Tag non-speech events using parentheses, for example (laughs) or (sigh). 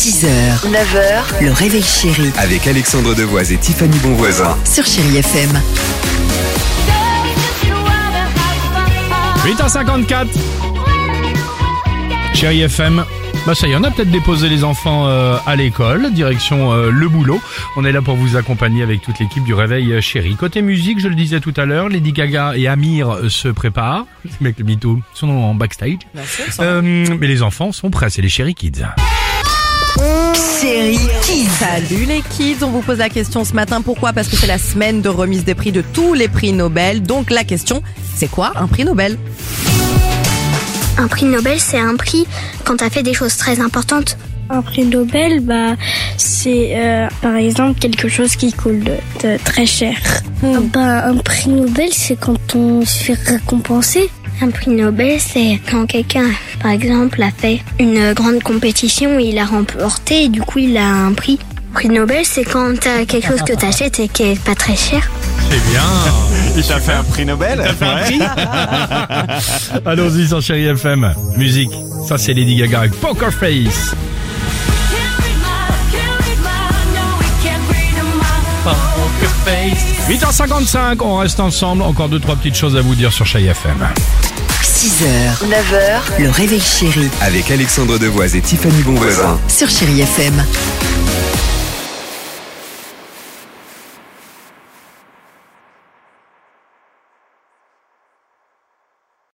6h, 9h, le réveil chéri Avec Alexandre Devoise et Tiffany Bonvoisin. sur Chérie FM. 8h54 Chérie FM bah ça y est, on a peut-être déposé les enfants euh, à l'école, direction euh, le boulot. On est là pour vous accompagner avec toute l'équipe du Réveil euh, Chéri. Côté musique, je le disais tout à l'heure, Lady Gaga et Amir euh, se préparent. Les mecs, le mytho, sont en backstage. Euh, mais les enfants sont prêts, c'est les Chéri Kids. Kids. Salut les kids, on vous pose la question ce matin. Pourquoi? Parce que c'est la semaine de remise des prix de tous les prix Nobel. Donc la question, c'est quoi un prix Nobel? Un prix Nobel, c'est un prix quand tu as fait des choses très importantes. Un prix Nobel, bah, c'est euh, par exemple quelque chose qui coûte de- très cher. Bah, un prix Nobel, c'est quand on se fait récompenser. Un prix Nobel, c'est quand quelqu'un, par exemple, a fait une grande compétition et il a remporté et du coup il a un prix. Prix Nobel, c'est quand t'as quelque chose que t'achètes et qui est pas très cher. C'est bien Il t'a fait un prix Nobel (laughs) Allons-y sur Chéri FM. Musique, ça c'est Lady Gaga avec Poker Face. 8h55, on reste ensemble. Encore deux, trois petites choses à vous dire sur Chéri FM. 6h, 9h, le réveil chéri Avec Alexandre Devoise et Tiffany Bonvoisin. sur Chérie FM.